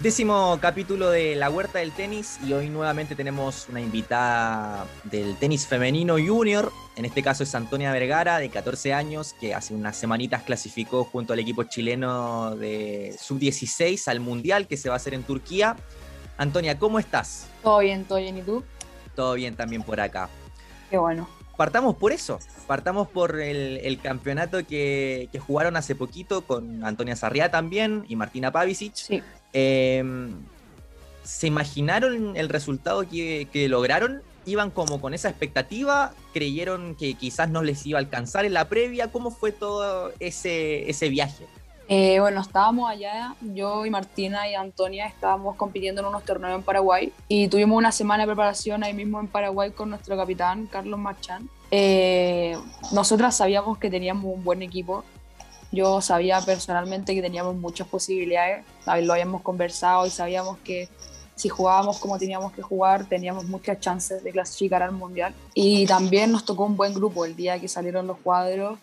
Décimo capítulo de La Huerta del Tenis y hoy nuevamente tenemos una invitada del tenis femenino junior. En este caso es Antonia Vergara, de 14 años, que hace unas semanitas clasificó junto al equipo chileno de sub-16 al Mundial que se va a hacer en Turquía. Antonia, ¿cómo estás? Todo bien, todo bien. ¿Y tú? Todo bien también por acá. Qué bueno. Partamos por eso, partamos por el, campeonato que, jugaron hace poquito con Antonia Sarriá también y Martina Pavicic. Sí. Em, ¿Se imaginaron el resultado que, lograron? ¿Iban como con esa expectativa? ¿Creyeron que quizás no les iba a alcanzar en la previa? ¿Cómo fue todo ese, viaje? Eh, bueno, estábamos allá, yo y Martina y Antonia estábamos compitiendo en unos torneos en Paraguay y tuvimos una semana de preparación ahí mismo en Paraguay con nuestro capitán, Carlos Marchán. Eh, nosotras sabíamos que teníamos un buen equipo, yo sabía personalmente que teníamos muchas posibilidades, lo habíamos conversado y sabíamos que si jugábamos como teníamos que jugar, teníamos muchas chances de clasificar al Mundial. Y también nos tocó un buen grupo el día que salieron los cuadros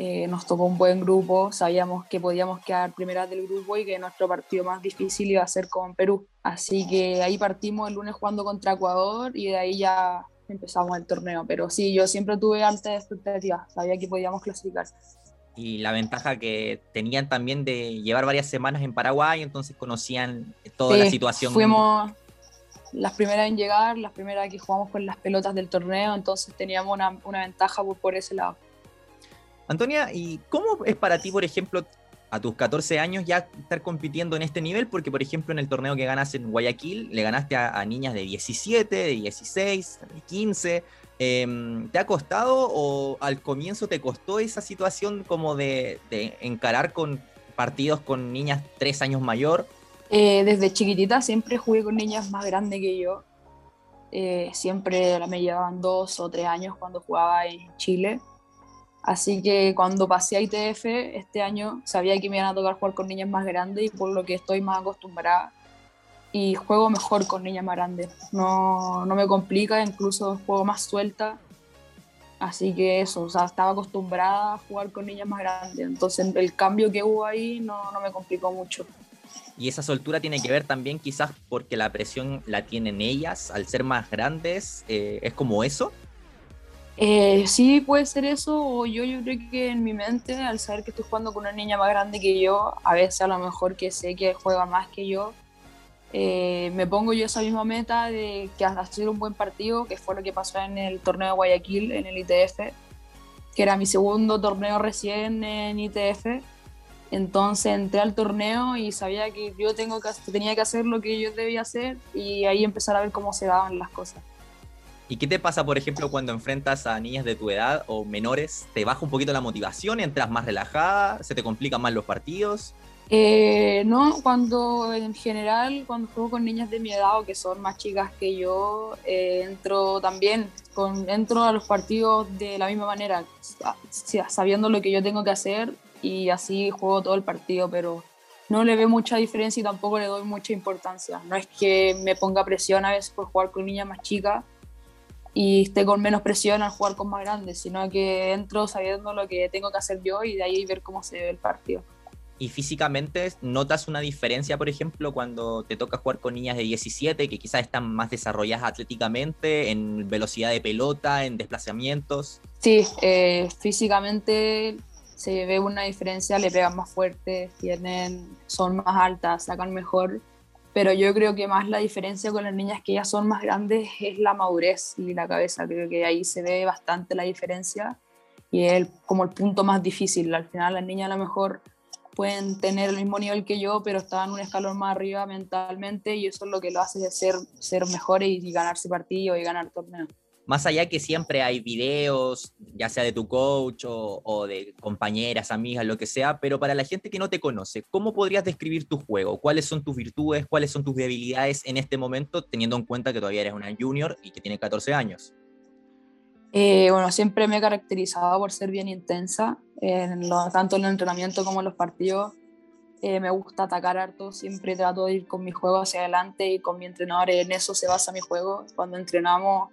eh, nos tocó un buen grupo, sabíamos que podíamos quedar primeras del grupo y que nuestro partido más difícil iba a ser con Perú. Así que ahí partimos el lunes jugando contra Ecuador y de ahí ya empezamos el torneo. Pero sí, yo siempre tuve altas expectativas, sabía que podíamos clasificar. Y la ventaja que tenían también de llevar varias semanas en Paraguay, entonces conocían toda la situación. Fuimos las primeras en llegar, las primeras que jugamos con las pelotas del torneo, entonces teníamos una, una ventaja por, por ese lado. Antonia, ¿y cómo es para ti, por ejemplo, a tus 14 años ya estar compitiendo en este nivel? Porque, por ejemplo, en el torneo que ganas en Guayaquil, le ganaste a, niñas de 17, de 16, de 15. ¿Te ha costado o al comienzo te costó esa situación como de, encarar con partidos con niñas tres años mayor? Eh, desde chiquitita siempre jugué con niñas más grandes que yo. Eh, siempre me llevaban dos o tres años cuando jugaba en Chile. Así que cuando pasé a ITF este año sabía que me iban a tocar jugar con niñas más grandes y por lo que estoy más acostumbrada y juego mejor con niñas más grandes. No, no me complica, incluso juego más suelta. Así que eso, o sea, estaba acostumbrada a jugar con niñas más grandes. Entonces el cambio que hubo ahí no, no me complicó mucho. Y esa soltura tiene que ver también quizás porque la presión la tienen ellas al ser más grandes. Eh, ¿Es como eso? Eh, sí, puede ser eso, o yo, yo creo que en mi mente, al saber que estoy jugando con una niña más grande que yo, a veces a lo mejor que sé que juega más que yo, eh, me pongo yo esa misma meta de que hacer un buen partido, que fue lo que pasó en el torneo de Guayaquil, en el ITF, que era mi segundo torneo recién en ITF. Entonces entré al torneo y sabía que yo tengo que, tenía que hacer lo que yo debía hacer y ahí empezar a ver cómo se daban las cosas. ¿Y qué te pasa, por ejemplo, cuando enfrentas a niñas de tu edad o menores? ¿Te baja un poquito la motivación? ¿Entras más relajada? ¿Se te complican más los partidos? Eh, no, cuando en general, cuando juego con niñas de mi edad o que son más chicas que yo, eh, entro también, con, entro a los partidos de la misma manera, sabiendo lo que yo tengo que hacer y así juego todo el partido, pero no le veo mucha diferencia y tampoco le doy mucha importancia. No es que me ponga presión a veces por jugar con niñas más chicas, y esté con menos presión al jugar con más grandes, sino que entro sabiendo lo que tengo que hacer yo y de ahí ver cómo se ve el partido. ¿Y físicamente notas una diferencia, por ejemplo, cuando te toca jugar con niñas de 17 que quizás están más desarrolladas atléticamente, en velocidad de pelota, en desplazamientos? Sí, eh, físicamente se ve una diferencia, le pegan más fuerte, tienen, son más altas, sacan mejor pero yo creo que más la diferencia con las niñas que ya son más grandes es la madurez y la cabeza. Creo que ahí se ve bastante la diferencia y es como el punto más difícil. Al final las niñas a lo mejor pueden tener el mismo nivel que yo, pero están un escalón más arriba mentalmente y eso es lo que lo hace de ser, ser mejores y ganarse partidos y ganar torneos más allá que siempre hay videos, ya sea de tu coach o, de compañeras, amigas, lo que sea, pero para la gente que no te conoce, ¿cómo podrías describir tu juego? ¿Cuáles son tus virtudes? ¿Cuáles son tus debilidades en este momento, teniendo en cuenta que todavía eres una junior y que tiene 14 años? Eh, bueno, siempre me he caracterizado por ser bien intensa, en tanto en el entrenamiento como en los partidos. Eh, me gusta atacar harto, siempre trato de ir con mi juego hacia adelante y con mi entrenador en eso se basa mi juego. Cuando entrenamos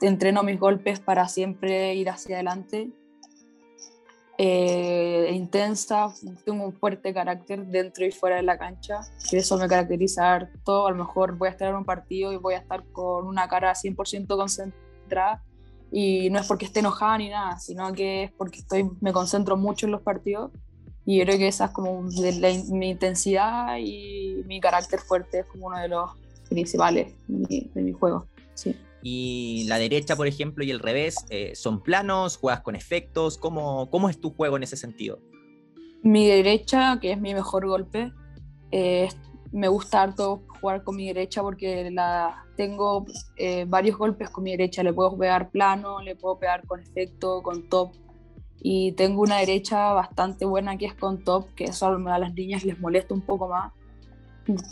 entreno mis golpes para siempre ir hacia adelante. Eh, intensa, tengo un fuerte carácter dentro y fuera de la cancha, que eso me caracteriza todo. A lo mejor voy a estar en un partido y voy a estar con una cara 100% concentrada y no es porque esté enojada ni nada, sino que es porque estoy, me concentro mucho en los partidos y creo que esa es como mi intensidad y mi carácter fuerte es como uno de los principales de mi, juego. Sí. Y la derecha, por ejemplo, y el revés, eh, ¿son planos? ¿Juegas con efectos? ¿Cómo, ¿Cómo es tu juego en ese sentido? Mi derecha, que es mi mejor golpe, eh, me gusta harto jugar con mi derecha porque la, tengo eh, varios golpes con mi derecha. Le puedo pegar plano, le puedo pegar con efecto, con top. Y tengo una derecha bastante buena que es con top, que eso a las niñas les molesta un poco más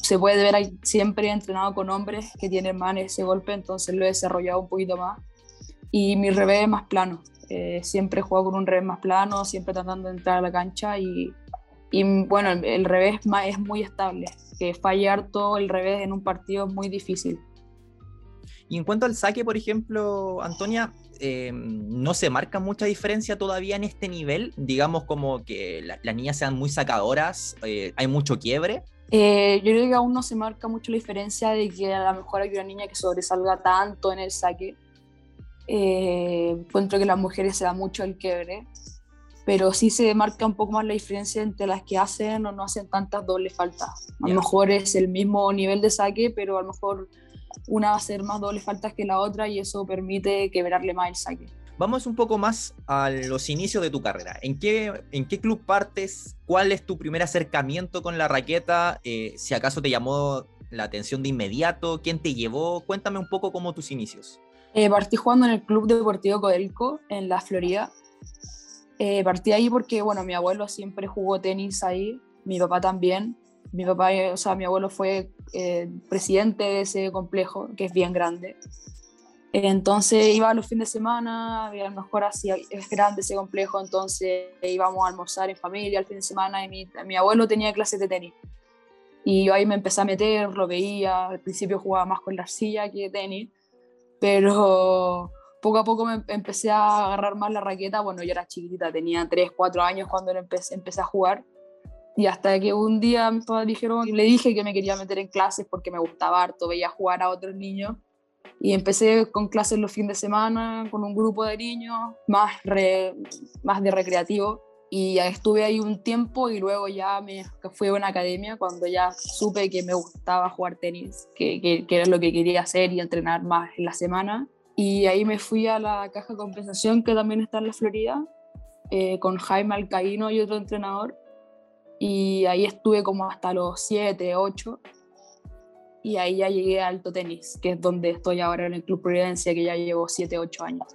se puede ver siempre entrenado con hombres que tienen más ese golpe, entonces lo he desarrollado un poquito más. Y mi revés más plano. Eh, siempre juego con un revés más plano, siempre tratando de entrar a la cancha y, y bueno, el, revés es muy estable. Que fallar todo el revés en un partido es muy difícil. Y en cuanto al saque, por ejemplo, Antonia, em, no se marca mucha diferencia todavía en este nivel. Digamos como que las niñas sean muy sacadoras, eh, hay mucho quiebre. Eh, yo creo que aún no se marca mucho la diferencia de que a lo mejor hay una niña que sobresalga tanto en el saque. Eh, encuentro que las mujeres se da mucho el quiebre, pero sí se marca un poco más la diferencia entre las que hacen o no hacen tantas dobles faltas. A lo mejor es el mismo nivel de saque, pero a lo mejor una va a hacer más dobles faltas que la otra y eso permite quebrarle más el saque. Vamos un poco más a los inicios de tu carrera. ¿En qué, en qué club partes? ¿Cuál es tu primer acercamiento con la raqueta? Eh, si acaso te llamó la atención de inmediato, ¿quién te llevó? Cuéntame un poco cómo tus inicios. Eh, partí jugando en el Club Deportivo Codelco, en la Florida. Eh, partí ahí porque, bueno, mi abuelo siempre jugó tenis ahí, mi papá también. Mi papá, o sea, mi abuelo fue presidente de ese complejo, que es bien grande. Entonces iba los fines de semana, a lo mejor así es grande ese complejo, entonces íbamos a almorzar en familia el fin de semana y mi, mi abuelo tenía clases de tenis. Y yo ahí me empecé a meter, lo veía, al principio jugaba más con la arcilla que tenis, pero poco a poco me empecé a agarrar más la raqueta, bueno, yo era chiquitita, tenía 3, 4 años cuando empecé, a jugar, y hasta que un día mis padres dijeron, le dije que me quería meter en clases porque me gustaba harto, veía jugar a otros niños, y empecé con clases los fines de semana, con un grupo de niños, más, más de recreativo. Y estuve ahí un tiempo y luego ya me fui a una academia cuando ya supe que me gustaba jugar tenis, que, era lo que quería hacer y entrenar más en la semana. Y ahí me fui a la caja de compensación que también está en la Florida, eh, con Jaime Alcaíno y otro entrenador. Y ahí estuve como hasta los 7, 8 y ahí ya llegué a Alto Tenis, que es donde estoy ahora en el Club Providencia, que ya llevo 7, 8 años.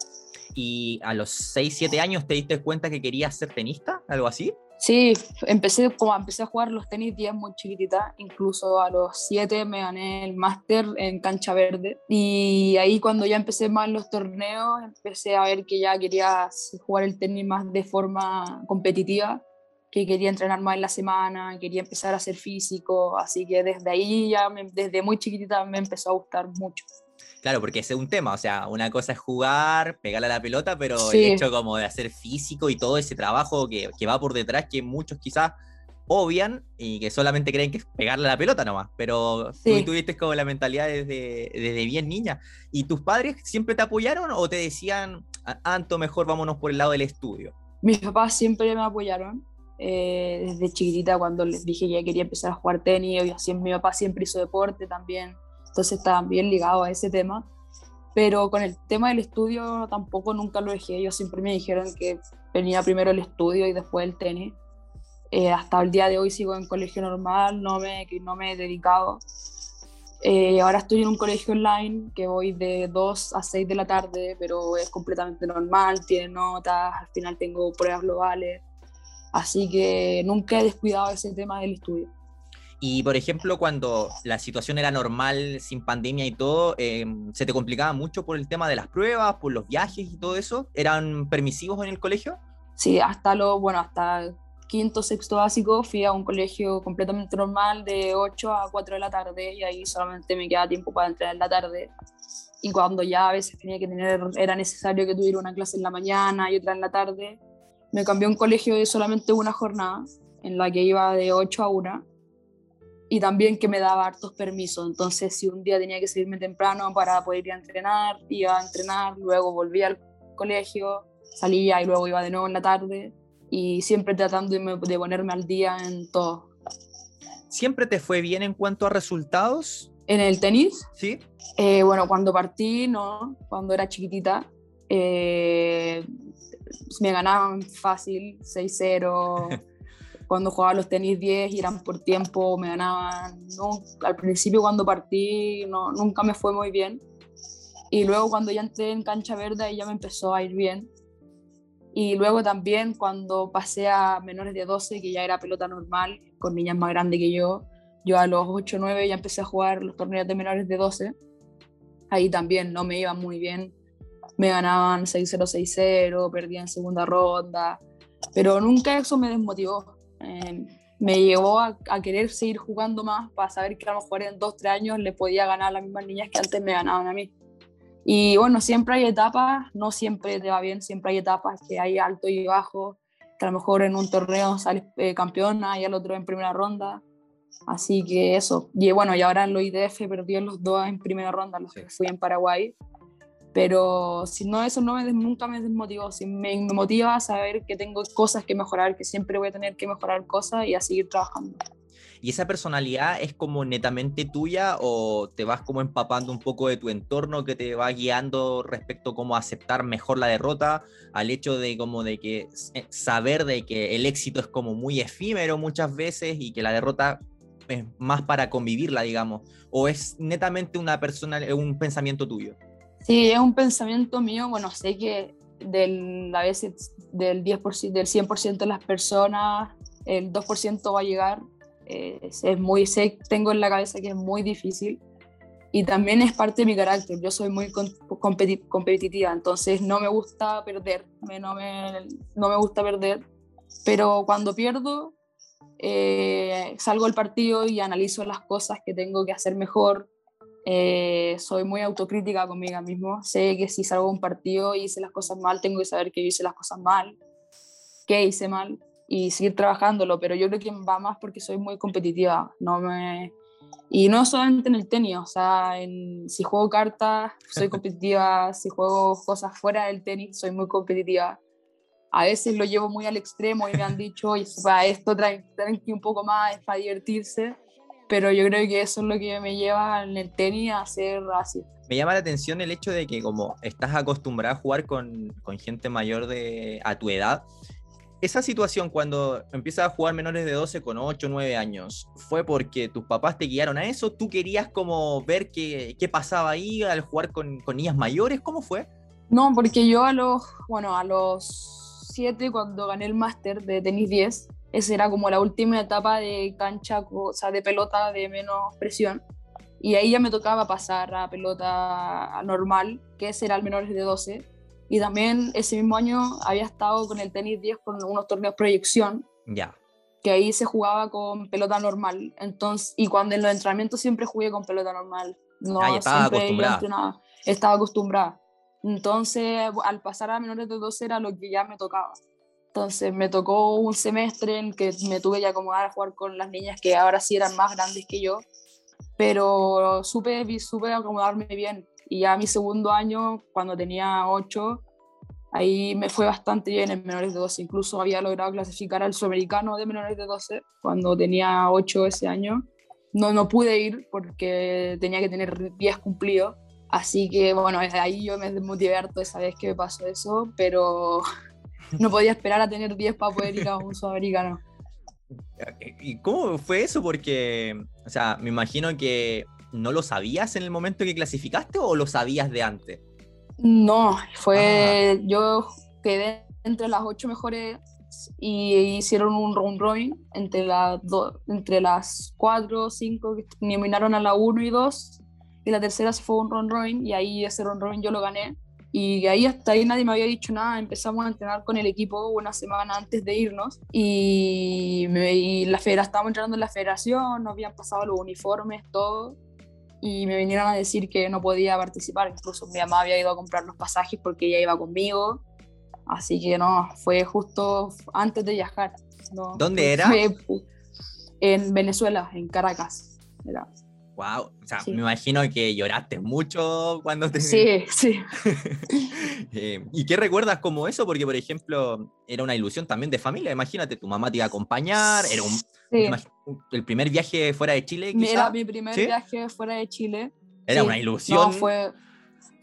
¿Y a los 6, 7 años te diste cuenta que querías ser tenista? ¿Algo así? Sí, empecé, como empecé a jugar los tenis 10 muy chiquitita, incluso a los 7 me gané el máster en cancha verde y ahí cuando ya empecé más los torneos empecé a ver que ya quería jugar el tenis más de forma competitiva que quería entrenar más en la semana, quería empezar a ser físico, así que desde ahí ya, desde muy chiquitita me empezó a gustar mucho. Claro, porque ese es un tema, o sea, una cosa es jugar, pegarle a la pelota, pero el hecho como de hacer físico y todo ese trabajo que, que va por detrás, que muchos quizás obvian y que solamente creen que es pegarle a la pelota nomás, pero tú tuviste como la mentalidad desde, desde bien niña. ¿Y tus padres siempre te apoyaron o te decían, Anto, mejor vámonos por el lado del estudio? Mis papás siempre me apoyaron, eh, desde chiquitita cuando les dije que ya quería empezar a jugar tenis, y así, mi papá siempre hizo deporte también, entonces estaban bien ligados a ese tema. Pero con el tema del estudio tampoco nunca lo dejé, ellos siempre me dijeron que venía primero el estudio y después el tenis. Eh, hasta el día de hoy sigo en colegio normal, no me, no me he dedicado. Eh, ahora estoy en un colegio online que voy de 2 a 6 de la tarde, pero es completamente normal, tiene notas, al final tengo pruebas globales. Así que nunca he descuidado ese tema del estudio. Y por ejemplo, cuando la situación era normal, sin pandemia y todo, em, ¿se te complicaba mucho por el tema de las pruebas, por los viajes y todo eso? ¿Eran permisivos en el colegio? Sí, hasta lo, bueno, hasta quinto, sexto básico fui a un colegio completamente normal de 8 a 4 de la tarde y ahí solamente me quedaba tiempo para entrar en la tarde. Y cuando ya a veces tenía que tener, era necesario que tuviera una clase en la mañana y otra en la tarde, me cambió un colegio de solamente una jornada, en la que iba de 8 a 1, y también que me daba hartos permisos. Entonces, si un día tenía que salirme temprano para poder ir a entrenar, iba a entrenar, luego volvía al colegio, salía y luego iba de nuevo en la tarde, y siempre tratando de, ponerme al día en todo. ¿Siempre te fue bien en cuanto a resultados? ¿En el tenis? Sí. Eh, bueno, cuando partí, no, cuando era chiquitita, eh, me ganaban fácil, 6-0. cuando jugaba los tenis 10 y eran por tiempo, me ganaban. No, al principio cuando partí no, nunca me fue muy bien. Y luego cuando ya entré en cancha verde ya me empezó a ir bien. Y luego también cuando pasé a menores de 12, que ya era pelota normal, con niñas más grandes que yo, yo a los 8 o 9 ya empecé a jugar los torneos de menores de 12. Ahí también no me iba muy bien me ganaban 6-0, 6-0, perdía en segunda ronda, pero nunca eso me desmotivó. Eh, me llevó a, querer seguir jugando más para saber que a lo mejor en 2-3 años le podía ganar a las mismas niñas que antes me ganaban a mí. Y bueno, siempre hay etapas, no siempre te va bien, siempre hay etapas que hay alto y bajo, que a lo mejor en un torneo sales eh, campeona y al otro en primera ronda. Así que eso. Y bueno, y ahora en los IDF perdí en los dos en primera ronda, los que fui en Paraguay. Pero si no, eso no me, nunca me desmotivó. Si me, me, motiva a saber que tengo cosas que mejorar, que siempre voy a tener que mejorar cosas y a seguir trabajando. ¿Y esa personalidad es como netamente tuya o te vas como empapando un poco de tu entorno que te va guiando respecto a cómo aceptar mejor la derrota, al hecho de como de que eh, saber de que el éxito es como muy efímero muchas veces y que la derrota es más para convivirla, digamos, o es netamente una persona, un pensamiento tuyo? Sí, es un pensamiento mío. Bueno, sé que del, a veces del, 10%, del 100% de las personas, el 2% va a llegar. Eh, es muy, tengo en la cabeza que es muy difícil. Y también es parte de mi carácter. Yo soy muy competitiva, entonces no me gusta perder. no, me, no me gusta perder. Pero cuando pierdo, eh, salgo al partido y analizo las cosas que tengo que hacer mejor, eh, soy muy autocrítica conmigo mismo. Sé que si salgo a un partido y hice las cosas mal, tengo que saber que hice las cosas mal, que hice mal y seguir trabajándolo. Pero yo creo que va más porque soy muy competitiva. No me... Y no solamente en el tenis, o sea, en, si juego cartas, soy competitiva. si juego cosas fuera del tenis, soy muy competitiva. A veces lo llevo muy al extremo y me han dicho, para esto traen, un poco más, es para divertirse pero yo creo que eso es lo que me lleva en el tenis a ser así. Me llama la atención el hecho de que como estás acostumbrada a jugar con, con gente mayor de a tu edad, esa situación cuando empiezas a jugar menores de 12 con 8 o 9 años, ¿fue porque tus papás te guiaron a eso? ¿Tú querías como ver qué, qué pasaba ahí al jugar con, con, niñas mayores? ¿Cómo fue? No, porque yo a los, bueno, a los 7 cuando gané el máster de tenis 10, esa era como la última etapa de cancha, o sea, de pelota de menos presión. Y ahí ya me tocaba pasar a pelota normal, que ese era el menores de 12. Y también ese mismo año había estado con el tenis 10 con unos torneos proyección. Ya. Que ahí se jugaba con pelota normal. Entonces, y cuando en los entrenamientos siempre jugué con pelota normal. No ah, estaba acostumbrada. Estaba acostumbrada. Entonces, al pasar a menores de 12 era lo que ya me tocaba. Entonces me tocó un semestre en que me tuve que acomodar a jugar con las niñas que ahora sí eran más grandes que yo, pero supe, supe acomodarme bien. Y ya mi segundo año, cuando tenía 8, ahí me fue bastante bien en menores de 12. Incluso había logrado clasificar al sudamericano de menores de 12 cuando tenía 8 ese año. No, no pude ir porque tenía que tener 10 cumplidos. Así que bueno, desde ahí yo me desmotivé harto esa vez que me pasó eso, pero no podía esperar a tener 10 para poder ir a un sudamericano. ¿Y cómo fue eso? Porque, o sea, me imagino que no lo sabías en el momento que clasificaste o lo sabías de antes. No, fue. Ah. Yo quedé entre las ocho mejores y hicieron un round robin entre, las entre las cuatro cinco que nominaron a la 1 y 2 y la tercera se fue un round robin y ahí ese round robin yo lo gané y ahí hasta ahí nadie me había dicho nada, empezamos a entrenar con el equipo una semana antes de irnos y, la federación, estábamos entrenando en la federación, nos habían pasado los uniformes, todo, y me vinieron a decir que no podía participar, incluso mi mamá había ido a comprar los pasajes porque ella iba conmigo Así que no, fue justo antes de viajar. ¿Dónde era? en Venezuela, en Caracas. Wow, o sea, me imagino que lloraste mucho cuando te... Sí, sí. Eh, ¿Y qué recuerdas como eso? Porque, por ejemplo, era una ilusión también de familia. Imagínate, tu mamá te iba a acompañar, era un, el primer viaje fuera de Chile. Quizá? Era mi primer viaje fuera de Chile. Era una ilusión. No, fue,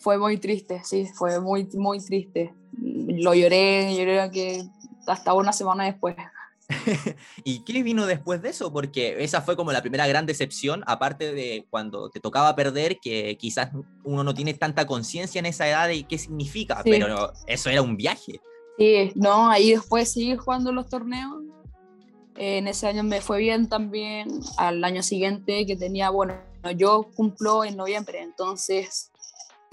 fue muy triste, sí, fue muy, muy triste. Lo lloré, lloré que hasta una semana después. ¿Y qué vino después de eso? Porque esa fue como la primera gran decepción, aparte de cuando te tocaba perder, que quizás uno no tiene tanta conciencia en esa edad de qué significa, pero eso era un viaje. Sí, no, ahí después seguí jugando los torneos. En ese año me fue bien también. Al año siguiente que tenía, bueno, yo cumplo en noviembre, entonces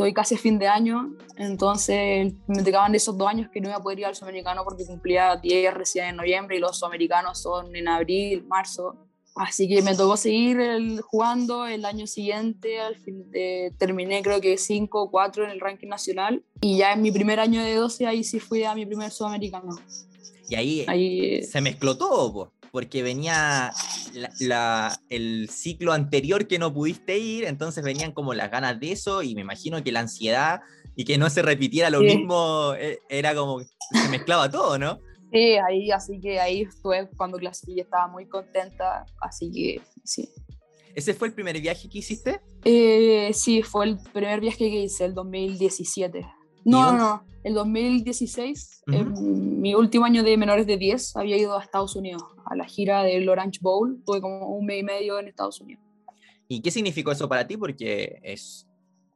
estoy casi fin de año, entonces me tocaban esos dos años que no iba a poder ir al sudamericano porque cumplía 10 recién en noviembre y los sudamericanos son en abril, marzo. Así que me tocó seguir jugando el año siguiente, al fin de, terminé creo que 5 o 4 en el ranking nacional y ya en mi primer año de 12 ahí sí fui a mi primer sudamericano. Y ahí, ahí... se mezcló todo, porque venía el ciclo anterior que no pudiste ir, entonces venían como las ganas de eso y me imagino que la ansiedad y que no se repitiera lo mismo eh, era como se mezclaba todo, ¿no? Sí, ahí, así que ahí estuve cuando clasifiqué, estaba muy contenta, así que sí. ¿Ese fue el primer viaje que hiciste? Eh, sí, fue el primer viaje que hice, el 2017. No, no, no, el 2016, en mi último año de menores de 10, había ido a Estados Unidos, a la gira del Orange Bowl. Tuve como un mes y medio en Estados Unidos. ¿Y qué significó eso para ti? Porque es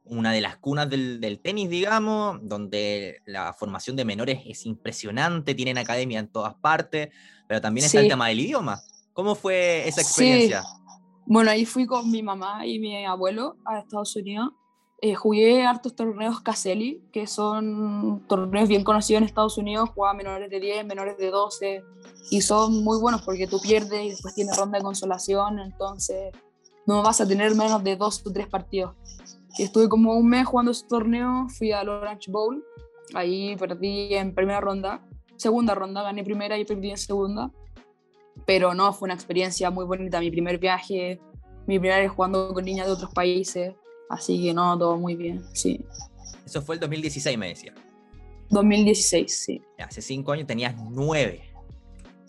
una de las cunas del, tenis, digamos, donde la formación de menores es impresionante, tienen academia en todas partes, pero también está el tema del idioma. ¿Cómo fue esa experiencia? Bueno, ahí fui con mi mamá y mi abuelo a Estados Unidos eh, jugué hartos torneos Caselli, que son torneos bien conocidos en Estados Unidos, jugaba menores de 10, menores de 12, y son muy buenos porque tú pierdes y después tienes ronda de consolación, entonces no vas a tener menos de dos o tres partidos. Y estuve como un mes jugando ese torneo, fui al Orange Bowl, ahí perdí en primera ronda, segunda ronda, gané primera y perdí en segunda, pero no, fue una experiencia muy bonita, mi primer viaje, mi primera vez jugando con niñas de otros países, Así que no, todo muy bien, sí. Eso fue el 2016, me decía. 2016, sí. Hace cinco años tenías nueve.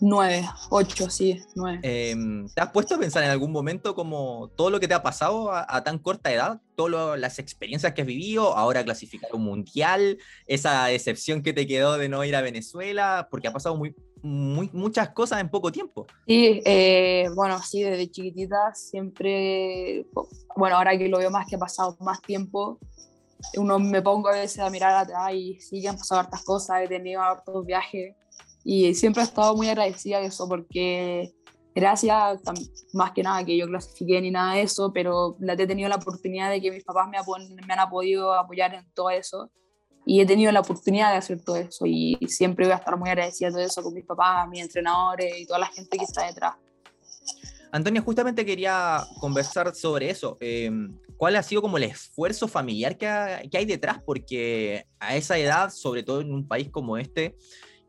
Nueve, ocho, sí, nueve. Em, ¿Te has puesto a pensar en algún momento como todo lo que te ha pasado a, tan corta edad? Todas las experiencias que has vivido, ahora clasificar un mundial, esa decepción que te quedó de no ir a Venezuela, porque ha pasado muy, muy, muchas cosas en poco tiempo. Sí, eh, bueno, sí, desde chiquitita siempre, bueno, ahora que lo veo más que ha pasado más tiempo, uno me pongo a veces a mirar atrás y sí que han pasado hartas cosas, he tenido hartos viajes y siempre he estado muy agradecida de eso porque gracias más que nada que yo clasifiqué ni nada de eso, pero he tenido la oportunidad de que mis papás me, me han podido apoyar en todo eso y he tenido la oportunidad de hacer todo eso y siempre voy a estar muy agradecida de todo eso con mis papás, mis entrenadores y toda la gente que está detrás. Antonio, justamente quería conversar sobre eso. Em, ¿Cuál ha sido como el esfuerzo familiar que, hay detrás? Porque a esa edad, sobre todo en un país como este,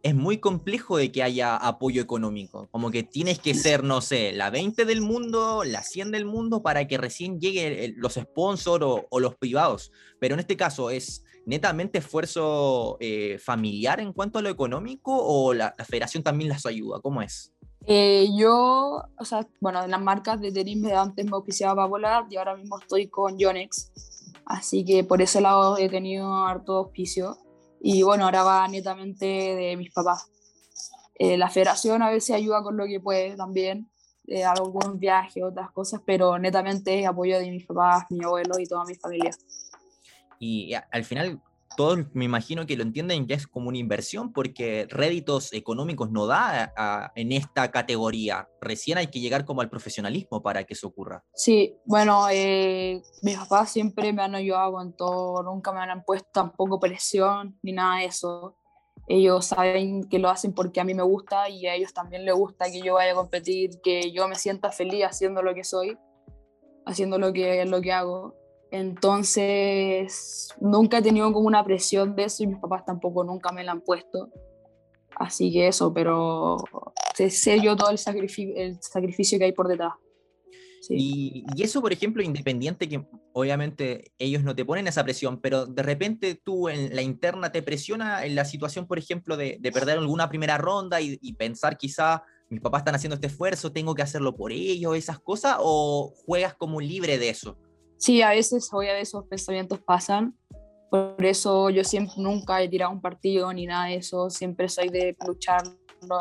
es muy complejo de que haya apoyo económico. Como que tienes que ser, no sé, la 20 del mundo, la 100 del mundo para que recién lleguen los sponsors o, o, los privados. Pero en este caso es netamente esfuerzo eh, familiar en cuanto a lo económico o la, federación también las ayuda? ¿Cómo es? Eh, yo, o sea, bueno, en las marcas de tenis antes me oficiaba volar y ahora mismo estoy con Yonex, así que por ese lado he tenido harto auspicio y bueno, ahora va netamente de mis papás. Eh, la federación a veces ayuda con lo que puede también, eh, algunos viajes, otras cosas, pero netamente apoyo de mis papás, mi abuelo y toda mi familia. Y al final todos me imagino que lo entienden que es como una inversión porque réditos económicos no da en esta categoría. Recién hay que llegar como al profesionalismo para que eso ocurra. Sí, bueno, eh, mis papás siempre me han ayudado en todo, nunca me han puesto tampoco presión ni nada de eso. Ellos saben que lo hacen porque a mí me gusta y a ellos también les gusta que yo vaya a competir, que yo me sienta feliz haciendo lo que soy, haciendo lo que, lo que hago. Entonces, nunca he tenido como una presión de eso y mis papás tampoco nunca me la han puesto. Así que eso, pero sé yo todo el sacrificio, el sacrificio que hay por detrás. Y, eso, por ejemplo, independiente que obviamente ellos no te ponen esa presión, pero de repente tú en la interna te presiona en la situación, por ejemplo, de, perder alguna primera ronda y, y, pensar quizá mis papás están haciendo este esfuerzo, tengo que hacerlo por ellos, esas cosas, o juegas como libre de eso? Sí, a veces, obviamente, esos pensamientos pasan. Por eso yo siempre nunca he tirado un partido ni nada de eso. Siempre soy de luchar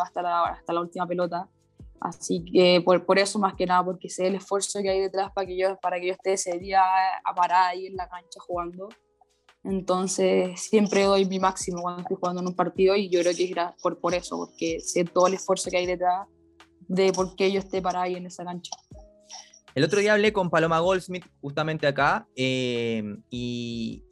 hasta la, hasta la última pelota. Así que por, por, eso más que nada, porque sé el esfuerzo que hay detrás para que yo, para que yo esté ese día a parar ahí en la cancha jugando. Entonces siempre doy mi máximo cuando estoy jugando en un partido y yo creo que es por, por eso, porque sé todo el esfuerzo que hay detrás de por qué yo esté parada ahí en esa cancha. El otro día hablé con Paloma Goldsmith justamente acá eh, y,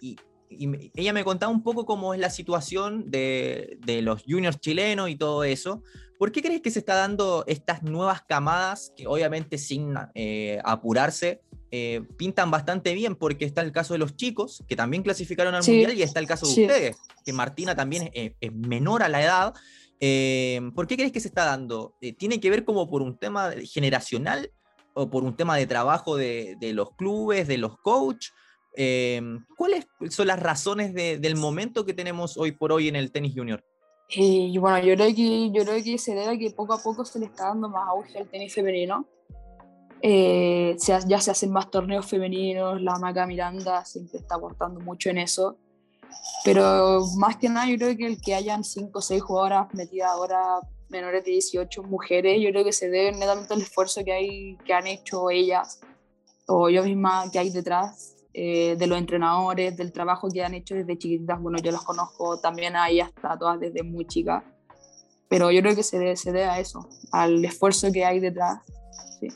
ella me contaba un poco cómo es la situación de, los juniors chilenos y todo eso. ¿Por qué crees que se está dando estas nuevas camadas que obviamente sin eh, apurarse eh, pintan bastante bien? Porque está el caso de los chicos que también clasificaron al mundial y está el caso de ustedes, que Martina también es, es menor a la edad. ¿Por qué crees que se está dando? ¿Tiene que ver como por un tema generacional? O por un tema de trabajo de, los clubes, de los coaches? Eh, ¿Cuáles son las razones del momento que tenemos hoy por hoy en el tenis junior? Y bueno, yo creo que, yo creo que se debe a que poco a poco se le está dando más auge al tenis femenino. Eh, ya se hacen más torneos femeninos, la Maca Miranda siempre está aportando mucho en eso. Pero más que nada, yo creo que el que hayan cinco o seis jugadoras metidas ahora menores de 18 mujeres, yo creo que se debe netamente al esfuerzo que, hay, que han hecho ellas o yo misma que hay detrás eh, de los entrenadores, del trabajo que han hecho desde chiquitas. Bueno, yo las conozco también a ellas, a todas desde muy chicas, pero yo creo que se debe, se debe a eso, al esfuerzo que hay detrás. Sí.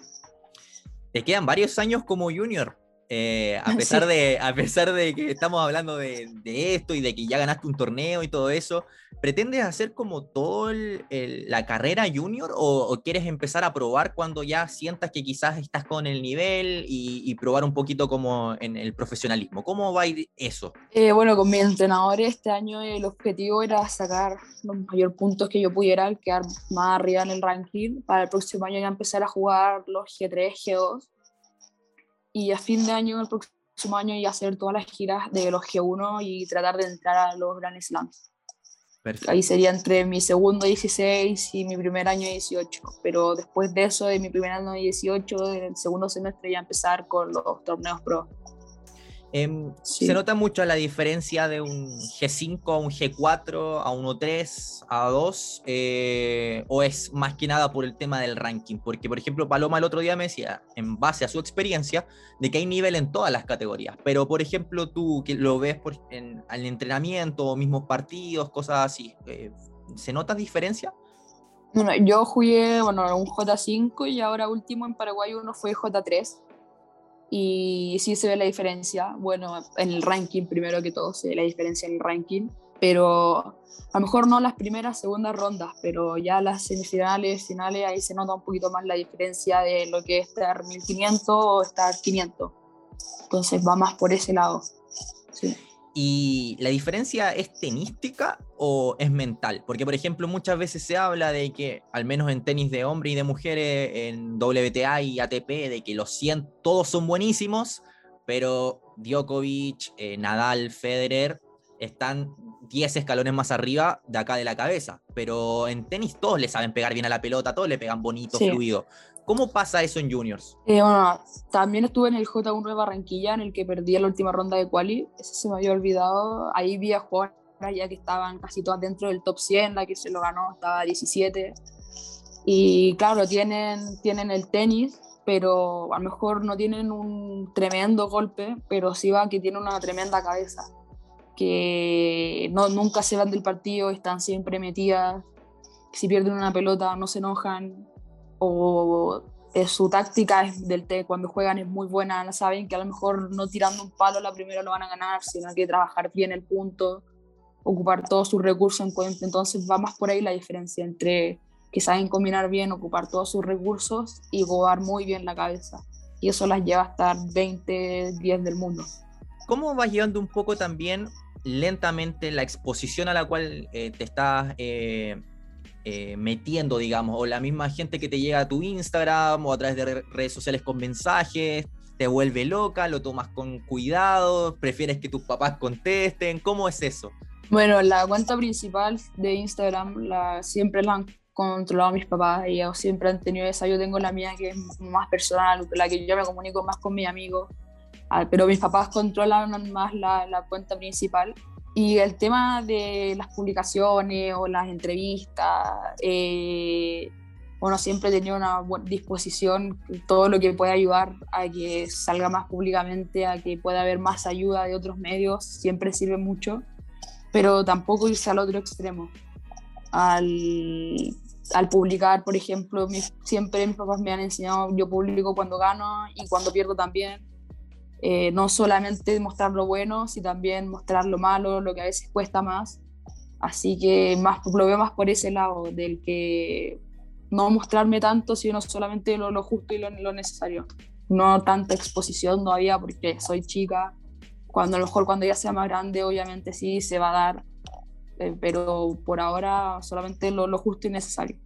Te quedan varios años como junior. Eh, a, pesar de, a pesar de que estamos hablando de, esto y de que ya ganaste un torneo y todo eso, ¿pretendes hacer como toda la carrera junior o, quieres empezar a probar cuando ya sientas que quizás estás con el nivel y, probar un poquito como en el profesionalismo? ¿Cómo va a ir eso? Eh, bueno, con mi entrenador este año el objetivo era sacar los mayores puntos que yo pudiera, quedar más arriba en el ranking. Para el próximo año ya empezar a jugar los G3, G2 y a fin de año, el próximo año, y hacer todas las giras de los G1 y tratar de entrar a los Grand Slams. Ahí sería entre mi segundo 16 y mi primer año 18, pero después de eso, de mi primer año 18, en el segundo semestre ya empezar con los torneos pro. Em, se nota mucho la diferencia de un G5 a un G4, a 1-3, a 2, eh, o es más que nada por el tema del ranking, porque por ejemplo Paloma el otro día me decía, en base a su experiencia, de que hay nivel en todas las categorías, pero por ejemplo tú que lo ves por, en entrenamiento o mismos partidos, cosas así, eh, ¿se nota diferencia? Bueno, yo jugué bueno, un J5 y ahora último en Paraguay uno fue J3 y sí se ve la diferencia, bueno, en el ranking primero que todo se ve la diferencia en el ranking, pero a lo mejor no las primeras, segundas rondas, pero ya las semifinales, finales, ahí se nota un poquito más la diferencia de lo que es estar 1500 o estar 500. Entonces va más por ese lado. Sí. ¿Y la diferencia es tenística o es mental? Porque, por ejemplo, muchas veces se habla de que, al menos en tenis de hombre y de mujeres, en WTA y ATP, de que los 100 todos son buenísimos, pero Djokovic, eh, Nadal, Federer están 10 escalones más arriba de acá de la cabeza. Pero en tenis todos le saben pegar bien a la pelota, todos le pegan bonito, fluido. ¿Cómo pasa eso en juniors? Eh, bueno, también estuve en el J1 de Barranquilla, en el que perdí la última ronda de quali. Ese se me había olvidado. Ahí vi a jugadoras ya que estaban casi todas dentro del top 100, la que se lo ganó estaba 17. Y claro, tienen, tienen el tenis, pero a lo mejor no tienen un tremendo golpe, pero sí va que tiene una tremenda cabeza. Que no, nunca se van del partido, están siempre metidas. Si pierden una pelota no se enojan, o su táctica es del té cuando juegan es muy buena, saben que a lo mejor no tirando un palo la primera lo van a ganar, sino que trabajar bien el punto, ocupar todos sus recursos en cuenta. Entonces va más por ahí la diferencia entre que saben combinar bien, ocupar todos sus recursos y jugar muy bien la cabeza. y eso las lleva a estar 20, 10 del mundo. ¿Cómo vas llevando un poco también lentamente la exposición a la cual eh, te estás eh, eh, metiendo, digamos, o la misma gente que te llega a tu Instagram o a través de redes sociales con mensajes, te vuelve loca, lo tomas con cuidado, prefieres que tus papás contesten, ¿cómo es eso? Bueno, la cuenta principal de Instagram la, siempre la han controlado mis papás, ellos siempre han tenido esa, yo tengo la mía que es más personal, la que yo me comunico más con mis amigos, ah, pero mis papás controlan más la, la cuenta principal. Y el tema de las publicaciones o las entrevistas, eh, bueno, siempre he tenido una buena disposición, todo lo que pueda ayudar a que salga más públicamente, a que pueda haber más ayuda de otros medios, siempre sirve mucho, pero tampoco irse al otro extremo. Al, al publicar, por ejemplo, siempre mis papás me han enseñado, yo publico cuando gano y cuando pierdo también, eh, no solamente mostrar lo bueno, sino también mostrar lo malo, lo que a veces cuesta más. Así que más, lo veo más por ese lado, del que no mostrarme tanto, sino solamente lo, justo y lo, lo, necesario. No tanta exposición todavía porque soy chica. Cuando a lo mejor cuando ya sea más grande, obviamente sí se va a dar, eh, pero por ahora solamente lo, lo justo y necesario.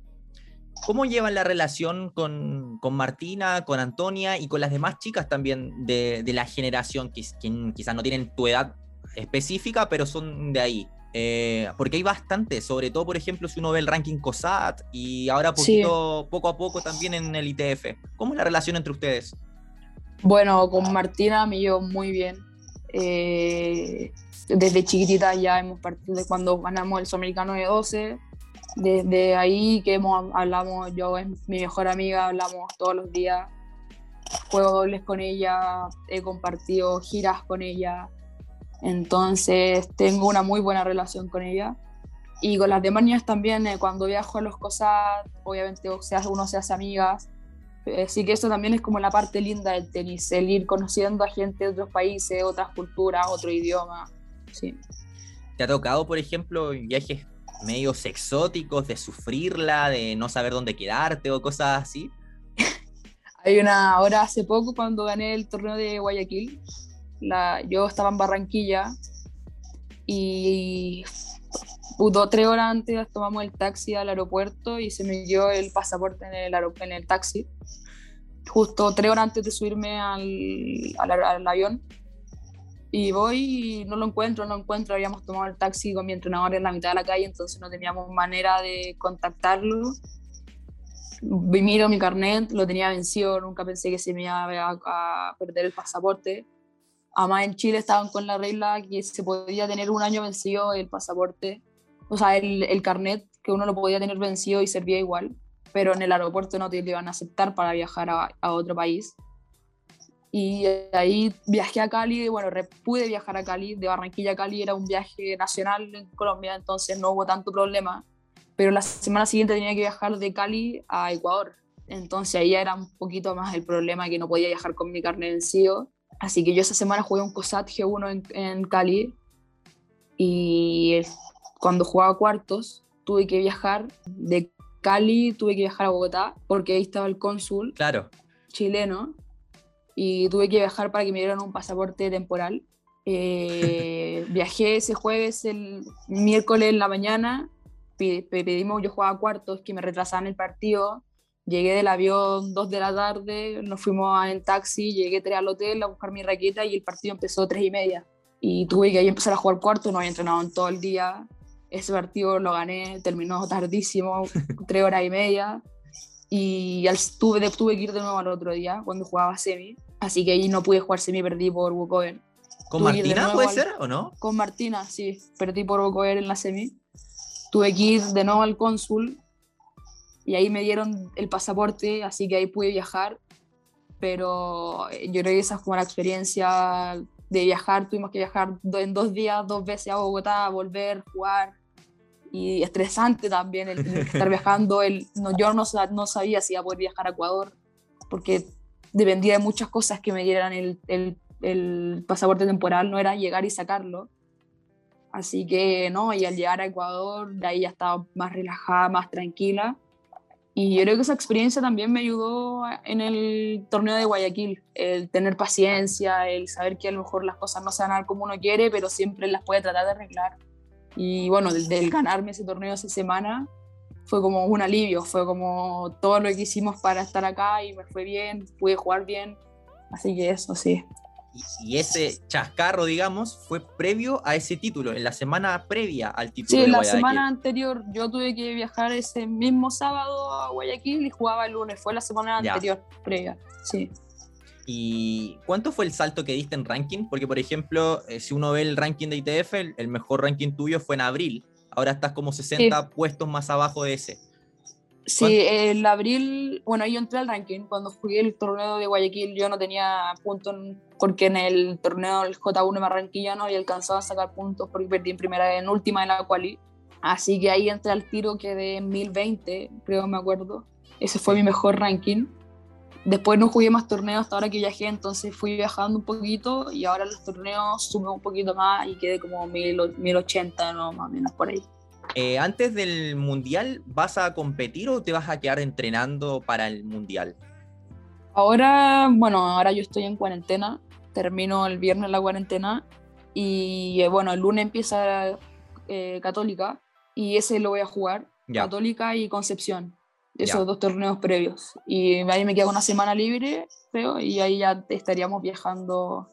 ¿Cómo llevan la relación con, con, Martina, con Antonia y con las demás chicas también de, de la generación que, que, quizás no tienen tu edad específica, pero son de ahí? Eh, porque hay bastante, sobre todo, por ejemplo, si uno ve el ranking COSAT y ahora poquito, sí. poco a poco también en el ITF. ¿Cómo es la relación entre ustedes? Bueno, con Martina me llevo muy bien. Eh, desde chiquitita ya hemos partido de cuando ganamos el Sudamericano de 12 desde ahí que hemos, hablamos, yo es mi mejor amiga, hablamos todos los días, juego dobles con ella, he compartido giras con ella, entonces tengo una muy buena relación con ella. Y con las demás niñas también, eh, cuando viajo a los cosas, obviamente uno se hace amigas. Así que eso también es como la parte linda del tenis, el ir conociendo a gente de otros países, otras culturas, otro idioma. Sí. ¿Te ha tocado, por ejemplo, viajes medios exóticos de sufrirla, de no saber dónde quedarte o cosas así? Hay una, ahora hace poco cuando gané el torneo de Guayaquil, la, yo estaba en Barranquilla y tres horas antes tomamos el taxi al aeropuerto y se me dio el pasaporte en el, en el taxi. Justo tres horas antes de subirme al, al, al avión, y voy y no lo encuentro, no lo encuentro. Habíamos tomado el taxi con mi entrenador en la mitad de la calle, entonces no teníamos manera de contactarlo. Miro mi carnet, lo tenía vencido, nunca pensé que se me iba a, perder el pasaporte. Además, en Chile estaban con la regla que se podía tener un año vencido el pasaporte, o sea, el, el carnet, que uno lo podía tener vencido y servía igual, pero en el aeropuerto no te lo iban a aceptar para viajar a, a otro país. Y ahí viajé a Cali, bueno, pude viajar a Cali, de Barranquilla a Cali era un viaje nacional en Colombia, entonces no hubo tanto problema. Pero la semana siguiente tenía que viajar de Cali a Ecuador, entonces ahí era un poquito más el problema que no podía viajar con mi carne vencido. Así que yo esa semana jugué un COSAT G1 en, en Cali y cuando jugaba cuartos tuve que viajar de Cali, tuve que viajar a Bogotá porque ahí estaba el cónsul claro. chileno y tuve que viajar para que me dieran un pasaporte temporal. Eh, viajé ese jueves, el miércoles en la mañana, pedimos, yo jugaba cuartos, que me retrasaban el partido, llegué del avión 2 de la tarde, nos fuimos en taxi, llegué 3 al hotel a buscar mi raqueta y el partido empezó 3 y media. Y tuve que ahí empezar a jugar cuarto, no había entrenado en todo el día. Ese partido lo gané, terminó tardísimo, 3 horas y media. Y al, tuve, tuve que ir de nuevo al otro día cuando jugaba semi, así que ahí no pude jugar semi, perdí por Bukover. ¿Con tuve Martina puede al, ser o no? Con Martina, sí, perdí por Bukover en la semi. Tuve que ir de nuevo al cónsul y ahí me dieron el pasaporte, así que ahí pude viajar, pero yo creo que esa fue una experiencia de viajar, tuvimos que viajar en dos días, dos veces a Bogotá, volver, jugar, y estresante también el tener que estar viajando. El, no, yo no, no sabía si iba a poder viajar a Ecuador porque dependía de muchas cosas que me dieran el, el, el, pasaporte temporal, no era llegar y sacarlo. Así que no, y al llegar a Ecuador, de ahí ya estaba más relajada, más tranquila. Y yo creo que esa experiencia también me ayudó en el torneo de Guayaquil, el tener paciencia, el saber que a lo mejor las cosas no se van a dar como uno quiere, pero siempre las puede tratar de arreglar. Y bueno, del, ganarme ese torneo esa semana fue como un alivio, fue como todo lo que hicimos para estar acá y me fue bien, pude jugar bien, así que eso sí y, ese chascarro, digamos, fue previo a ese título, en la semana previa al título. Sí, en la semana anterior yo tuve que viajar ese mismo sábado a Guayaquil y jugaba el lunes, fue la semana anterior, previa, sí. ¿Y cuánto fue el salto que diste en ranking? Porque, por ejemplo, eh, si uno ve el ranking de ITF, el, mejor ranking tuyo fue en abril. Ahora estás como 60 puestos más abajo de ese. Sí, el abril, bueno, yo entré al ranking. Cuando jugué el torneo de Guayaquil, yo no tenía puntos porque en el torneo del J1 Barranquilla no había alcanzado a sacar puntos porque perdí en primera, en última en la quali. Así que ahí entré al tiro que de 1020, creo me acuerdo. Ese fue mi mejor ranking. Después no jugué más torneos hasta ahora que viajé, entonces fui viajando un poquito y ahora los torneos sumé un poquito más y quedé como 1080, no, más o menos por ahí. Eh, antes del mundial, ¿vas a competir o te vas a quedar entrenando para el mundial? Ahora, bueno, ahora yo estoy en cuarentena, termino el viernes la cuarentena y eh, bueno, el lunes empieza eh, Católica y ese lo voy a jugar, Católica y Concepción, esos dos torneos previos. Y ahí me queda una semana libre, creo, y ahí ya estaríamos viajando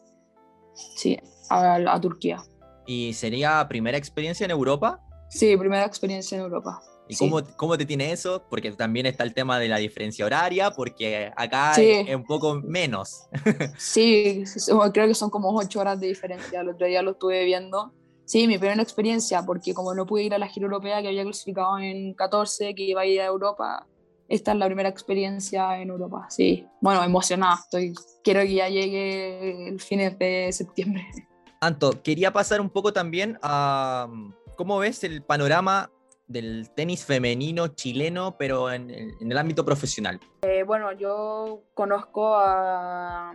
sí, a, a Turquía. ¿Y sería primera experiencia en Europa? Sí, primera experiencia en Europa. ¿Y cómo, cómo, te tiene eso? Porque también está el tema de la diferencia horaria, porque acá es un poco menos. sí, creo que son como ocho horas de diferencia. El otro día lo estuve viendo. Sí, mi primera experiencia, porque como no pude ir a la gira europea que había clasificado en 14, que iba a ir a Europa, esta es la primera experiencia en Europa. Sí, bueno, emocionada estoy. Quiero que ya llegue el fin de septiembre. Anto, quería pasar un poco también a ¿Cómo ves el panorama del tenis femenino chileno, pero en, el ámbito profesional? Eh, bueno, yo conozco a,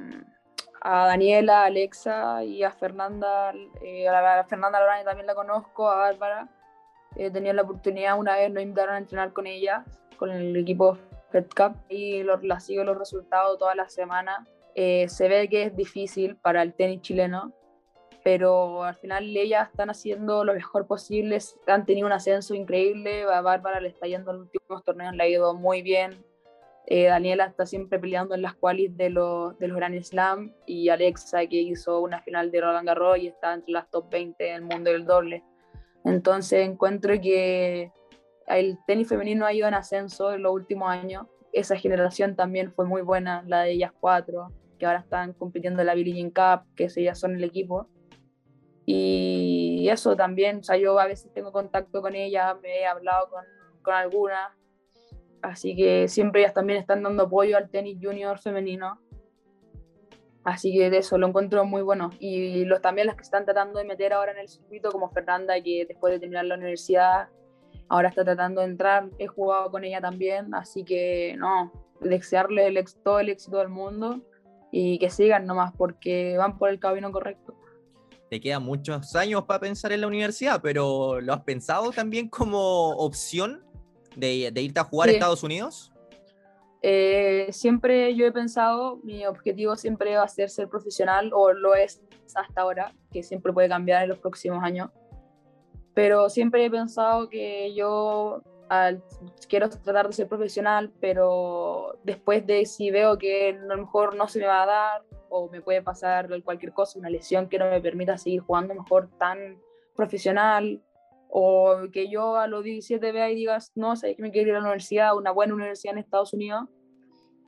a, Daniela, a Alexa y a Fernanda, eh, a, Fernanda Lorani también la conozco, a Bárbara. He tenido la oportunidad una vez, nos invitaron a entrenar con ellas, con el equipo Fed Cup, y lo, la sigo los resultados toda la semana. Eh, se ve que es difícil para el tenis chileno, pero al final ellas están haciendo lo mejor posible, han tenido un ascenso increíble, a Bárbara le está yendo en los últimos torneos, le ha ido muy bien, eh, Daniela está siempre peleando en las qualis de los, de los Grand Slam y Alexa que hizo una final de Roland Garros y está entre las top 20 del mundo del doble. Entonces encuentro que el tenis femenino ha ido en ascenso en los últimos años. Esa generación también fue muy buena, la de ellas cuatro, que ahora están compitiendo en la Billie Jean Cup, que ellas son el equipo. Y eso también, o sea, yo a veces tengo contacto con ella, me he hablado con, con algunas, así que siempre ellas también están dando apoyo al tenis junior femenino. Así que de eso lo encuentro muy bueno. Y los, también las que están tratando de meter ahora en el circuito, como Fernanda, que después de terminar la universidad, ahora está tratando de entrar. He jugado con ella también, así que no, desearle el, todo el éxito del mundo y que sigan nomás, porque van por el camino correcto te quedan muchos años para pensar en la universidad, pero ¿lo has pensado también como opción de, irte a jugar a Estados Unidos? Eh, siempre yo he pensado, mi objetivo siempre va a ser ser profesional, o lo es hasta ahora, que siempre puede cambiar en los próximos años. Pero siempre he pensado que yo quiero tratar de ser profesional, pero después de si veo que a lo mejor no se me va a dar o me puede pasar cualquier cosa, una lesión que no me permita seguir jugando mejor tan profesional, o que yo a los 17 vea y digas, no, sé que me quiero ir a la universidad, una buena universidad en Estados Unidos,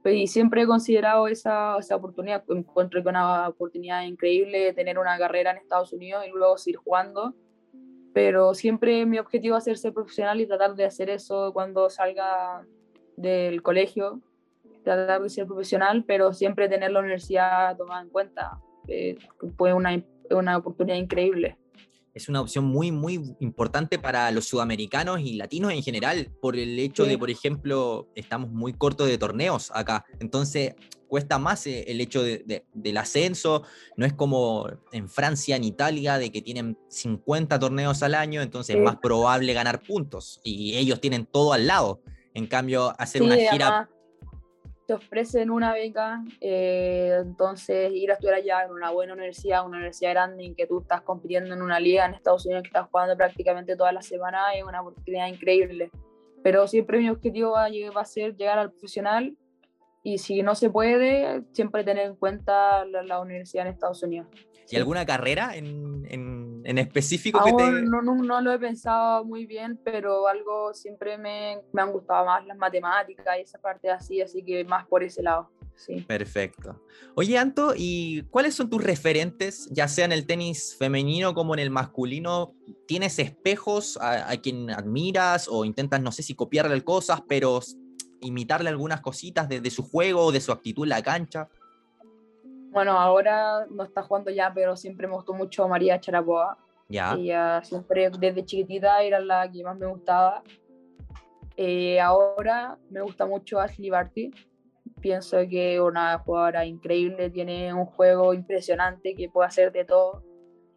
pues, y siempre he considerado esa, esa oportunidad, encuentro que una oportunidad increíble de tener una carrera en Estados Unidos y luego seguir jugando, pero siempre mi objetivo es ser profesional y tratar de hacer eso cuando salga del colegio, tratar de ser profesional, pero siempre tener la universidad tomada en cuenta. Eh, fue una, una oportunidad increíble es una opción muy, muy importante para los sudamericanos y latinos en general, por el hecho de, por ejemplo, estamos muy cortos de torneos acá. Entonces, cuesta más eh, el hecho del ascenso. No es como en Francia, en Italia, de que tienen 50 torneos al año, entonces es más probable ganar puntos. Y ellos tienen todo al lado. En cambio, hacer una gira... Te ofrecen una beca, eh, entonces ir a estudiar allá en una buena universidad, una universidad grande en que tú estás compitiendo en una liga en Estados Unidos que estás jugando prácticamente toda la semana es una oportunidad increíble. Pero siempre mi objetivo va, va a ser llegar al profesional y si no se puede, siempre tener en cuenta la, universidad en Estados Unidos. ¿Y alguna carrera en, en, en específico que te... no, no, no, lo he pensado muy bien, pero algo siempre me, me, han gustado más las matemáticas y esa parte así, así que más por ese lado. Sí. Perfecto. Oye, Anto, ¿y cuáles son tus referentes, ya sea en el tenis femenino como en el masculino? ¿Tienes espejos a, a quien admiras o intentas, no sé si copiarle cosas, pero imitarle algunas cositas de, su juego, de su actitud en la cancha? Bueno, ahora no está jugando ya, pero siempre me gustó mucho María Charapoa. Ya. Ella siempre desde chiquitita era la que más me gustaba. Eh, ahora me gusta mucho Ashley Barty. Pienso que es una jugadora increíble, tiene un juego impresionante que puede hacer de todo.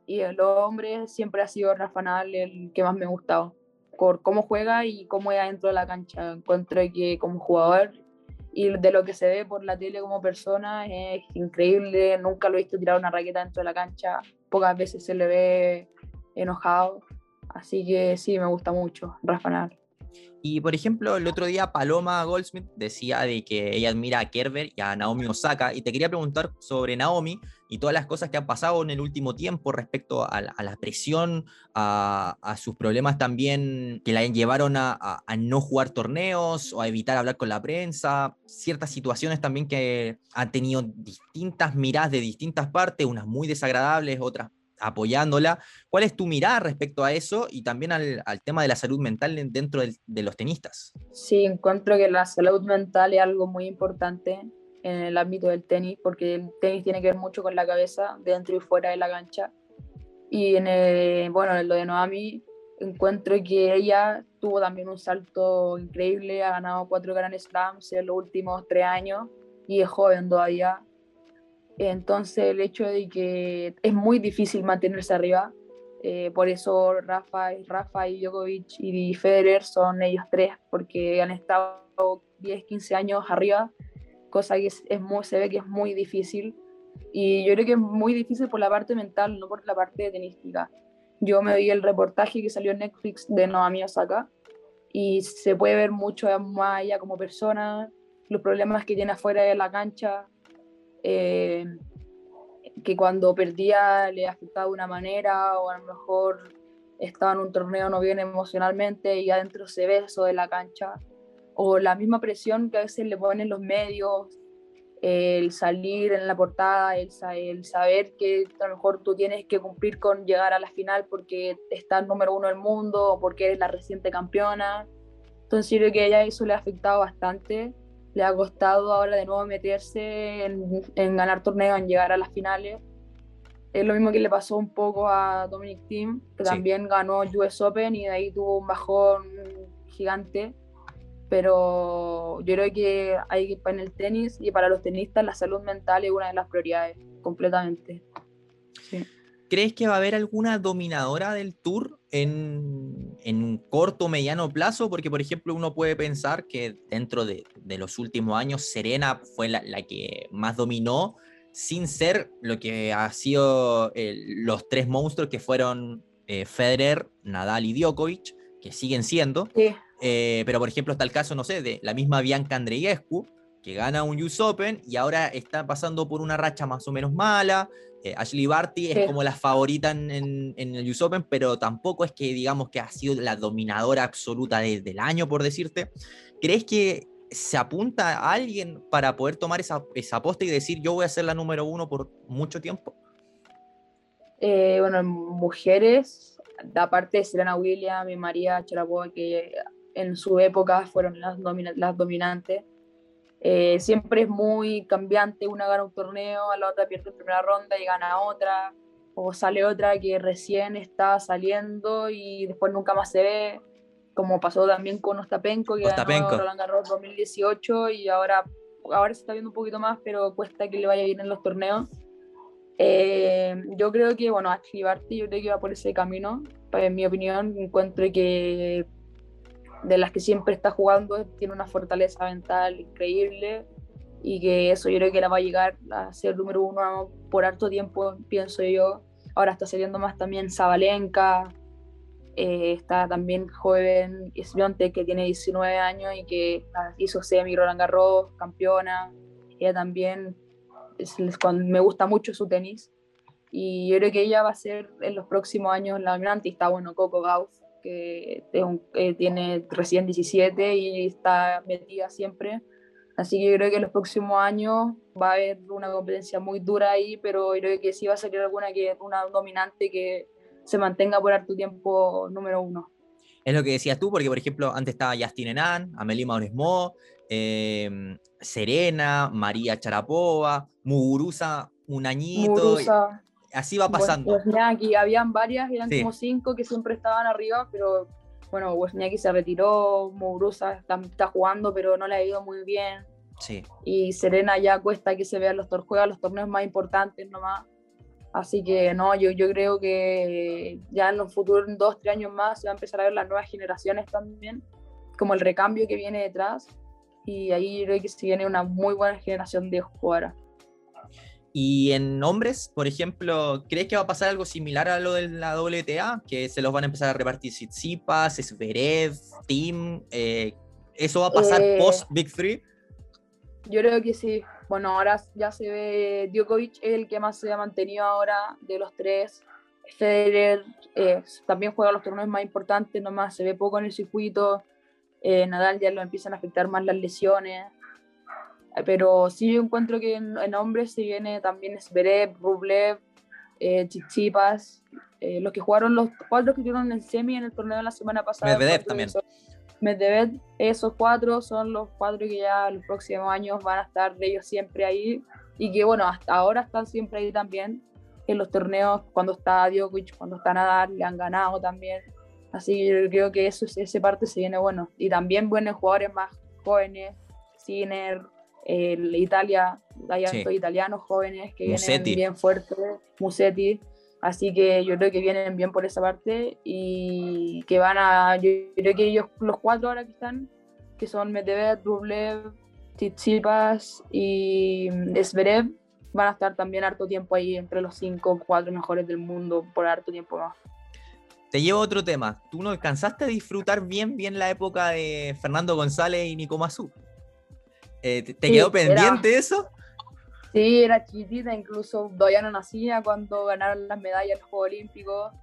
Y el hombre siempre ha sido Rafa Nadal el que más me ha gustado por cómo juega y cómo es adentro de la cancha. Encuentro que como jugador y de lo que se ve por la tele como persona es increíble. Nunca lo he visto tirar una raqueta dentro de la cancha. Pocas veces se le ve enojado. Así que sí, me gusta mucho Rafa. Y por ejemplo, el otro día Paloma Goldsmith decía de que ella admira a Kerber y a Naomi Osaka. Y te quería preguntar sobre Naomi y todas las cosas que han pasado en el último tiempo respecto a, la presión, a, sus problemas también que la llevaron a, no jugar torneos o a evitar hablar con la prensa. Ciertas situaciones también que han tenido distintas miradas de distintas partes, unas muy desagradables, otras apoyándola. ¿Cuál es tu mirada respecto a eso y también al, tema de la salud mental dentro de, los tenistas? Sí, encuentro que la salud mental es algo muy importante en el ámbito del tenis, porque el tenis tiene que ver mucho con la cabeza, dentro y fuera de la cancha. Y en el, bueno, en lo de Noami, encuentro que ella tuvo también un salto increíble, ha ganado cuatro Grand Slams en los últimos tres años y es joven todavía. Entonces el hecho de que es muy difícil mantenerse arriba, eh, por eso Rafa, Rafa y Djokovic y Federer son ellos tres, porque han estado 10, 15 años arriba, cosa que es, muy, se ve que es muy difícil. Y yo creo que es muy difícil por la parte mental, no por la parte tenística. Yo me vi el reportaje que salió en Netflix de Naomi Osaka y se puede ver mucho más ella como persona, los problemas que tiene afuera de la cancha, eh, que cuando perdía le afectaba de una manera o a lo mejor estaba en un torneo no bien emocionalmente y adentro se ve eso de la cancha o la misma presión que a veces le ponen los medios el salir en la portada, el, el, saber que a lo mejor tú tienes que cumplir con llegar a la final porque estás número uno del mundo o porque eres la reciente campeona. Entonces yo creo que a ella eso le ha afectado bastante le ha costado ahora de nuevo meterse en, ganar torneos, en llegar a las finales. Es lo mismo que le pasó un poco a Dominic Thiem, que también ganó US Open y de ahí tuvo un bajón gigante. Pero yo creo que hay en el tenis y para los tenistas la salud mental es una de las prioridades, completamente. Sí. ¿Crees que va a haber alguna dominadora del tour en, un corto o mediano plazo? Porque, por ejemplo, uno puede pensar que dentro de, los últimos años Serena fue la, que más dominó, sin ser lo que ha sido los tres monstruos que fueron eh, Federer, Nadal y Djokovic, que siguen siendo. Eh, pero, por ejemplo, está el caso, no sé, de la misma Bianca Andreescu, que gana un US Open y ahora está pasando por una racha más o menos mala. Eh, Ashley Barty es como la favorita en, el US Open, pero tampoco es que digamos que ha sido la dominadora absoluta desde el año, por decirte. ¿Crees que se apunta a alguien para poder tomar esa, esa posta y decir yo voy a ser la número uno por mucho tiempo? Eh, bueno, mujeres, aparte de Serena Williams y María Charapoa, que en su época fueron las, las dominantes, eh, siempre es muy cambiante, una gana un torneo, a la otra pierde en primera ronda y gana otra, o sale otra que recién está saliendo y después nunca más se ve, como pasó también con Ostapenko, que ganó Roland Garros 2018 y ahora, ahora se está viendo un poquito más, pero cuesta que le vaya bien en los torneos. Eh, yo creo que, bueno, Ashley Barty, yo creo que va por ese camino, en mi opinión, encuentro que de las que siempre está jugando, tiene una fortaleza mental increíble y que eso yo creo que la va a llegar a ser número uno por harto tiempo, pienso yo. Ahora está saliendo más también Zabalenka, eh, está también joven Sviontek que tiene 19 años y que hizo semi Roland Garros, campeona. Ella también, es, me gusta mucho su tenis. Y yo creo que ella va a ser en los próximos años la dominante. está bueno Coco Gauff, que eh, tiene recién 17 y está metida siempre. Así que yo creo que en los próximos años va a haber una competencia muy dura ahí, pero yo creo que sí va a salir alguna que una dominante que se mantenga por harto tiempo número uno. Es lo que decías tú, porque por ejemplo antes estaba Justin Enan, Amelie Mauresmo, eh, Serena, María Charapova, Muguruza, un añito. Así va pasando. Wozniacki, habían varias, eran como cinco que siempre estaban arriba, pero bueno, Wozniacki se retiró, Muguruza está, jugando, pero no le ha ido muy bien. Sí. Y Serena ya cuesta que se vean los, juega los torneos más importantes nomás. Así que no, yo, yo creo que ya en los futuros dos, tres años más se va a empezar a ver las nuevas generaciones también, como el recambio que viene detrás. Y ahí creo que se viene una muy buena generación de jugadoras. Y en hombres, por ejemplo, ¿crees que va a pasar algo similar a lo de la WTA? Que se los van a empezar a repartir Tsitsipas, Zverev, Team. Eh, ¿Eso va a pasar eh, post Big Three? Yo creo que sí. Bueno, ahora ya se ve Djokovic es el que más se ha mantenido ahora de los tres. Federer eh, también juega los torneos más importantes, nomás se ve poco en el circuito. Nadal ya lo empiezan a afectar más las lesiones. Pero sí yo encuentro que en, hombres se viene también Zverev, Rublev, eh, Chichipas, eh, los que jugaron los cuatro que tuvieron en semi en el torneo de la semana pasada. Medvedev también. Medvedev, esos cuatro son los cuatro que ya los próximos años van a estar de ellos siempre ahí y que bueno, hasta ahora están siempre ahí también en los torneos cuando está Djokovic, cuando está Nadal, le han ganado también. Así que yo creo que eso, ese parte se viene bueno. Y también buenos jugadores más jóvenes, Sinner, el Italia, hay italianos jóvenes que vienen bien fuertes, Musetti, así que yo creo que vienen bien por esa parte y que van a, yo creo que ellos, los cuatro ahora que están, que son Medvedev, Rublev, Tsitsipas y Zverev, van a estar también harto tiempo ahí entre los cinco, cuatro mejores del mundo por harto tiempo más. Te llevo otro tema. ¿Tú no alcanzaste a disfrutar bien, bien la época de Fernando González y Nico Mazú? Eh, ¿Te quedó pendiente eso? Sí, era chiquitita, incluso todavía no nacía cuando ganaron las medallas en los Juegos Olímpicos.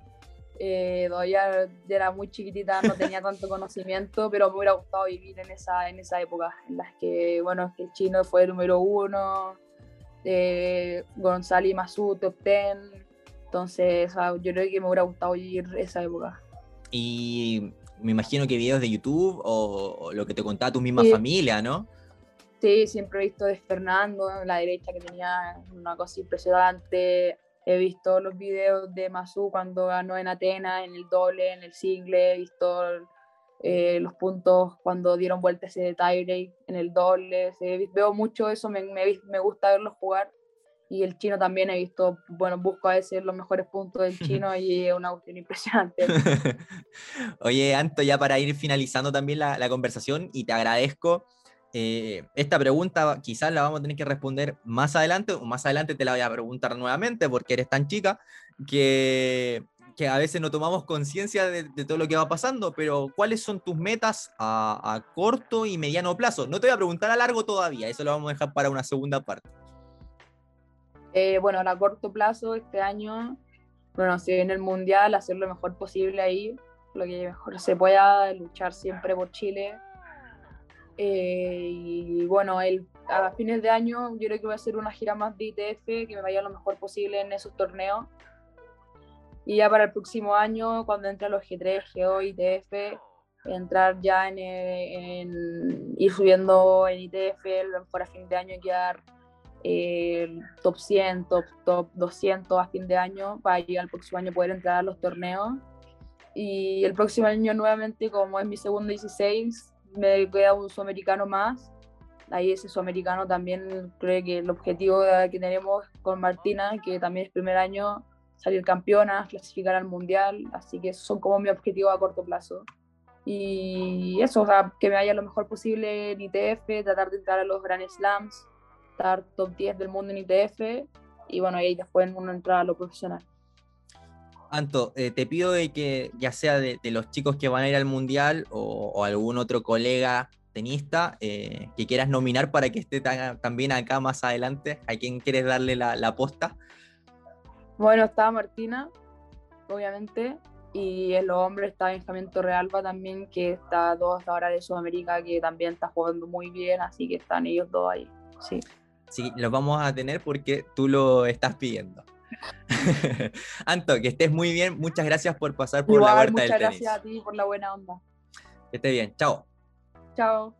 Eh, todavía era muy chiquitita, no tenía tanto conocimiento, pero me hubiera gustado vivir en esa, en esa época, en las que, bueno, que el chino fue el número uno, eh, Gonzalo y Masu top ten, entonces yo creo que me hubiera gustado vivir esa época. Y me imagino que videos de YouTube o, lo que te contaba tu misma familia, ¿no? Sí, siempre he visto de Fernando en la derecha que tenía una cosa impresionante. He visto los videos de Masu cuando ganó en Atenas, en el doble, en el single. He visto eh, los puntos cuando dieron vuelta ese tiebreak en el doble. veo mucho eso, me, me, me, gusta verlos jugar. Y el chino también he visto, bueno, busco a veces los mejores puntos del chino y es una cuestión impresionante. Oye, Anto, ya para ir finalizando también la, la conversación y te agradezco eh, esta pregunta quizás la vamos a tener que responder más adelante, o más adelante te la voy a preguntar nuevamente porque eres tan chica que, a veces no tomamos conciencia de, todo lo que va pasando, pero ¿cuáles son tus metas a, corto y mediano plazo? No te voy a preguntar a largo todavía, eso lo vamos a dejar para una segunda parte. Eh, bueno, a corto plazo este año, bueno, si viene el Mundial, hacer lo mejor posible ahí, lo que mejor se pueda, luchar siempre por Chile, eh, y bueno, el, a fines de año yo creo que voy a hacer una gira más de ITF, que me vaya lo mejor posible en esos torneos. Y ya para el próximo año, cuando entre a los G3, GO, ITF, entrar ya en, ir subiendo en ITF, para fin de año quedar eh, top 100, top, top 200 a fin de año, para llegar al próximo año poder entrar a los torneos. Y el próximo año nuevamente, como es mi segundo 16, me queda un sudamericano más. Ahí ese sudamericano también creo que el objetivo que tenemos con Martina, que también es primer año, salir campeona, clasificar al mundial. Así que son como mi objetivo a corto plazo. Y eso, o sea, que me vaya lo mejor posible en ITF, tratar de entrar a los Grand Slams, estar top 10 del mundo en ITF y bueno, ahí después uno entrar a lo profesional. Anto, eh, te pido de que ya sea de, los chicos que van a ir al mundial o, algún otro colega tenista eh, que quieras nominar para que esté también acá más adelante, ¿a quién quieres darle la, la posta? Bueno, está Martina, obviamente, y en los hombres está Benjamín Torrealba también, que está dos ahora de Sudamérica, que también está jugando muy bien, así que están ellos dos ahí, sí. Sí, los vamos a tener porque tú lo estás pidiendo. Anto, que estés muy bien. Muchas gracias por pasar por la huerta del tenis. Muchas gracias a ti por la buena onda. Que esté bien. Chao. Chao.